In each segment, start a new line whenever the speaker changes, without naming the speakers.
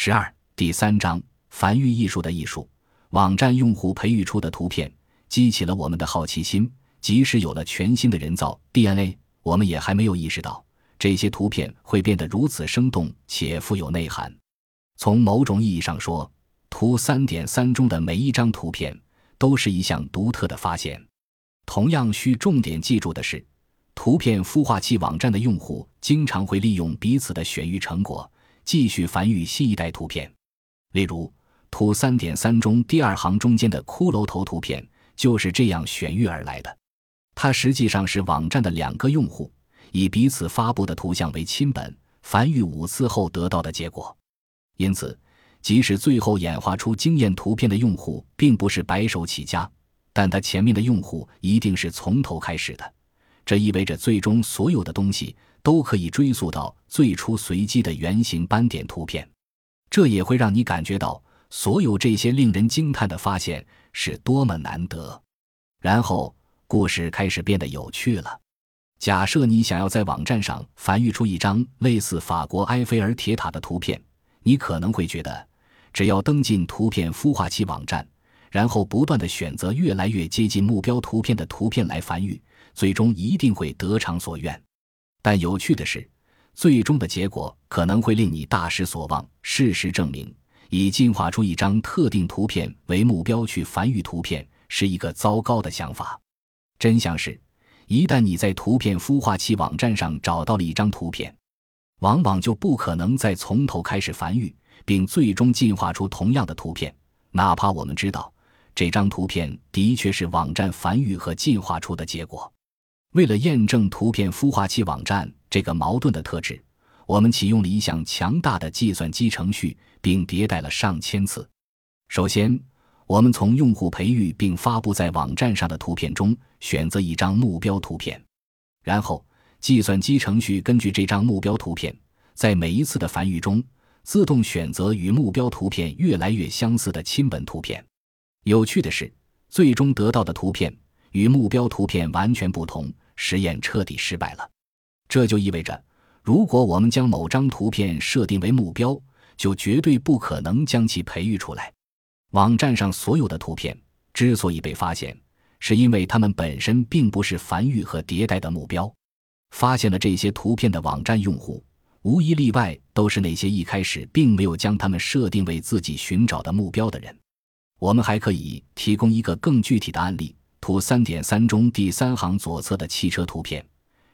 十二第三章繁育艺术的艺术。网站用户培育出的图片激起了我们的好奇心，即使有了全新的人造 DNA，我们也还没有意识到这些图片会变得如此生动且富有内涵。从某种意义上说，图三点三中的每一张图片都是一项独特的发现。同样需重点记住的是，图片孵化器网站的用户经常会利用彼此的选育成果。继续繁育新一代图片，例如图三点三中第二行中间的骷髅头图片就是这样选育而来的。它实际上是网站的两个用户以彼此发布的图像为亲本，繁育五次后得到的结果。因此，即使最后演化出惊艳图片的用户并不是白手起家，但他前面的用户一定是从头开始的。这意味着，最终所有的东西都可以追溯到最初随机的圆形斑点图片。这也会让你感觉到，所有这些令人惊叹的发现是多么难得。然后，故事开始变得有趣了。假设你想要在网站上繁育出一张类似法国埃菲尔铁塔的图片，你可能会觉得，只要登进图片孵化器网站，然后不断的选择越来越接近目标图片的图片来繁育。最终一定会得偿所愿，但有趣的是，最终的结果可能会令你大失所望。事实证明，以进化出一张特定图片为目标去繁育图片是一个糟糕的想法。真相是，一旦你在图片孵化器网站上找到了一张图片，往往就不可能再从头开始繁育，并最终进化出同样的图片，哪怕我们知道这张图片的确是网站繁育和进化出的结果。为了验证图片孵化器网站这个矛盾的特质，我们启用了一项强大的计算机程序，并迭代了上千次。首先，我们从用户培育并发布在网站上的图片中选择一张目标图片，然后计算机程序根据这张目标图片，在每一次的繁育中自动选择与目标图片越来越相似的亲本图片。有趣的是，最终得到的图片。与目标图片完全不同，实验彻底失败了。这就意味着，如果我们将某张图片设定为目标，就绝对不可能将其培育出来。网站上所有的图片之所以被发现，是因为它们本身并不是繁育和迭代的目标。发现了这些图片的网站用户，无一例外都是那些一开始并没有将它们设定为自己寻找的目标的人。我们还可以提供一个更具体的案例。图三点三中第三行左侧的汽车图片，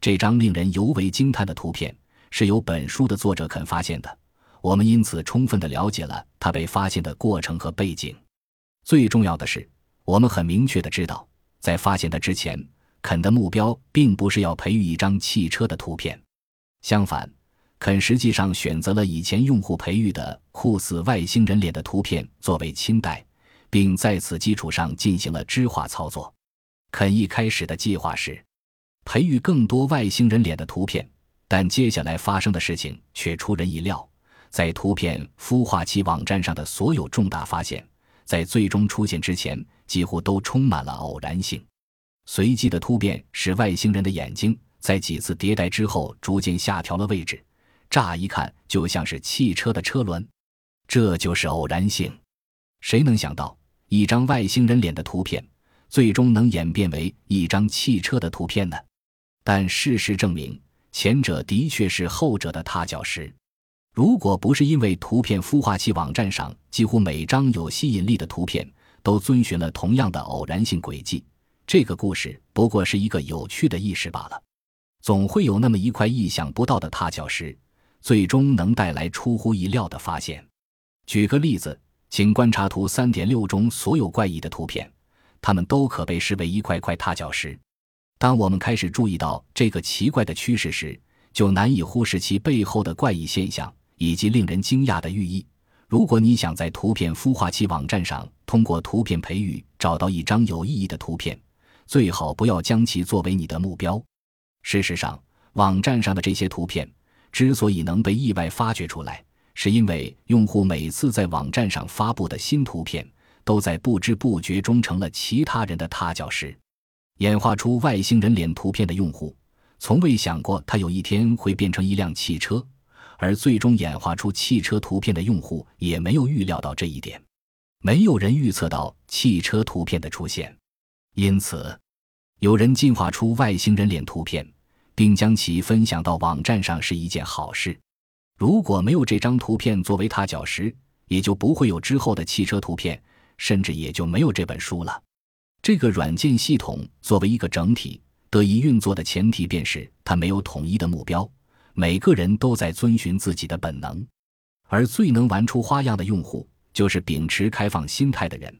这张令人尤为惊叹的图片是由本书的作者肯发现的。我们因此充分的了解了他被发现的过程和背景。最重要的是，我们很明确的知道，在发现它之前，肯的目标并不是要培育一张汽车的图片。相反，肯实际上选择了以前用户培育的酷似外星人脸的图片作为亲代。并在此基础上进行了织化操作。肯一开始的计划是培育更多外星人脸的图片，但接下来发生的事情却出人意料。在图片孵化器网站上的所有重大发现，在最终出现之前，几乎都充满了偶然性。随机的突变使外星人的眼睛在几次迭代之后逐渐下调了位置，乍一看就像是汽车的车轮。这就是偶然性。谁能想到？一张外星人脸的图片，最终能演变为一张汽车的图片呢？但事实证明，前者的确是后者的踏脚石。如果不是因为图片孵化器网站上几乎每张有吸引力的图片都遵循了同样的偶然性轨迹，这个故事不过是一个有趣的意识罢了。总会有那么一块意想不到的踏脚石，最终能带来出乎意料的发现。举个例子。请观察图三点六中所有怪异的图片，它们都可被视为一块块踏脚石。当我们开始注意到这个奇怪的趋势时，就难以忽视其背后的怪异现象以及令人惊讶的寓意。如果你想在图片孵化器网站上通过图片培育找到一张有意义的图片，最好不要将其作为你的目标。事实上，网站上的这些图片之所以能被意外发掘出来，是因为用户每次在网站上发布的新图片，都在不知不觉中成了其他人的踏脚石。演化出外星人脸图片的用户，从未想过他有一天会变成一辆汽车，而最终演化出汽车图片的用户也没有预料到这一点。没有人预测到汽车图片的出现，因此，有人进化出外星人脸图片，并将其分享到网站上是一件好事。如果没有这张图片作为踏脚石，也就不会有之后的汽车图片，甚至也就没有这本书了。这个软件系统作为一个整体得以运作的前提，便是它没有统一的目标，每个人都在遵循自己的本能，而最能玩出花样的用户。就是秉持开放心态的人，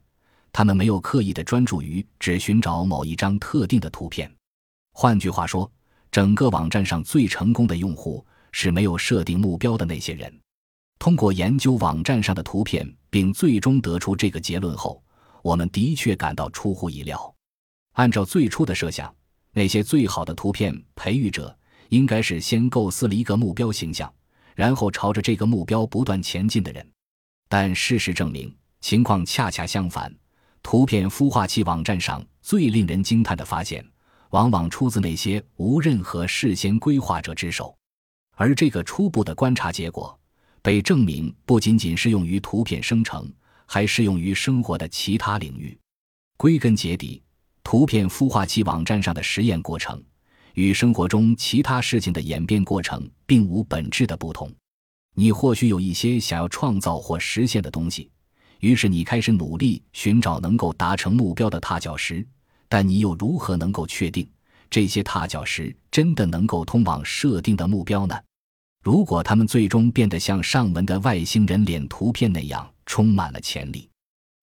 他们没有刻意的专注于只寻找某一张特定的图片。换句话说，整个网站上最成功的用户是没有设定目标的那些人。通过研究网站上的图片，并最终得出这个结论后，我们的确感到出乎意料。按照最初的设想，那些最好的图片培育者应该是先构思了一个目标形象，然后朝着这个目标不断前进的人。但事实证明，情况恰恰相反。图片孵化器网站上最令人惊叹的发现，往往出自那些无任何事先规划者之手。而这个初步的观察结果，被证明不仅仅适用于图片生成，还适用于生活的其他领域。归根结底，图片孵化器网站上的实验过程，与生活中其他事情的演变过程并无本质的不同。你或许有一些想要创造或实现的东西，于是你开始努力寻找能够达成目标的踏脚石。但你又如何能够确定这些踏脚石真的能够通往设定的目标呢？如果它们最终变得像上文的外星人脸图片那样充满了潜力，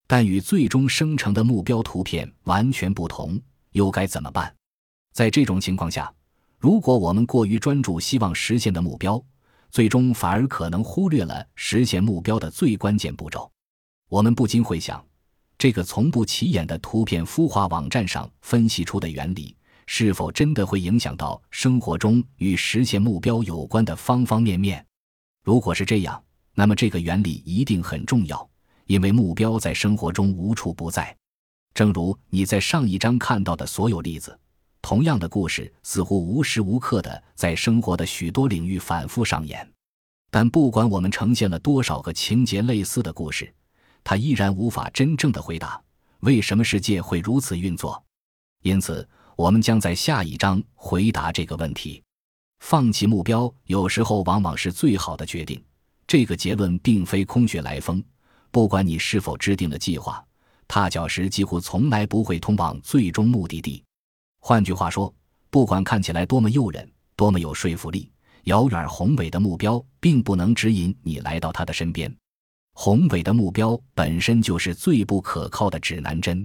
但与最终生成的目标图片完全不同，又该怎么办？在这种情况下，如果我们过于专注希望实现的目标，最终反而可能忽略了实现目标的最关键步骤。我们不禁会想，这个从不起眼的图片孵化网站上分析出的原理，是否真的会影响到生活中与实现目标有关的方方面面？如果是这样，那么这个原理一定很重要，因为目标在生活中无处不在。正如你在上一章看到的所有例子。同样的故事似乎无时无刻的在生活的许多领域反复上演，但不管我们呈现了多少个情节类似的故事，它依然无法真正的回答为什么世界会如此运作。因此，我们将在下一章回答这个问题。放弃目标有时候往往是最好的决定。这个结论并非空穴来风。不管你是否制定了计划，踏脚石几乎从来不会通往最终目的地。换句话说，不管看起来多么诱人、多么有说服力，遥远宏伟的目标并不能指引你来到他的身边。宏伟的目标本身就是最不可靠的指南针。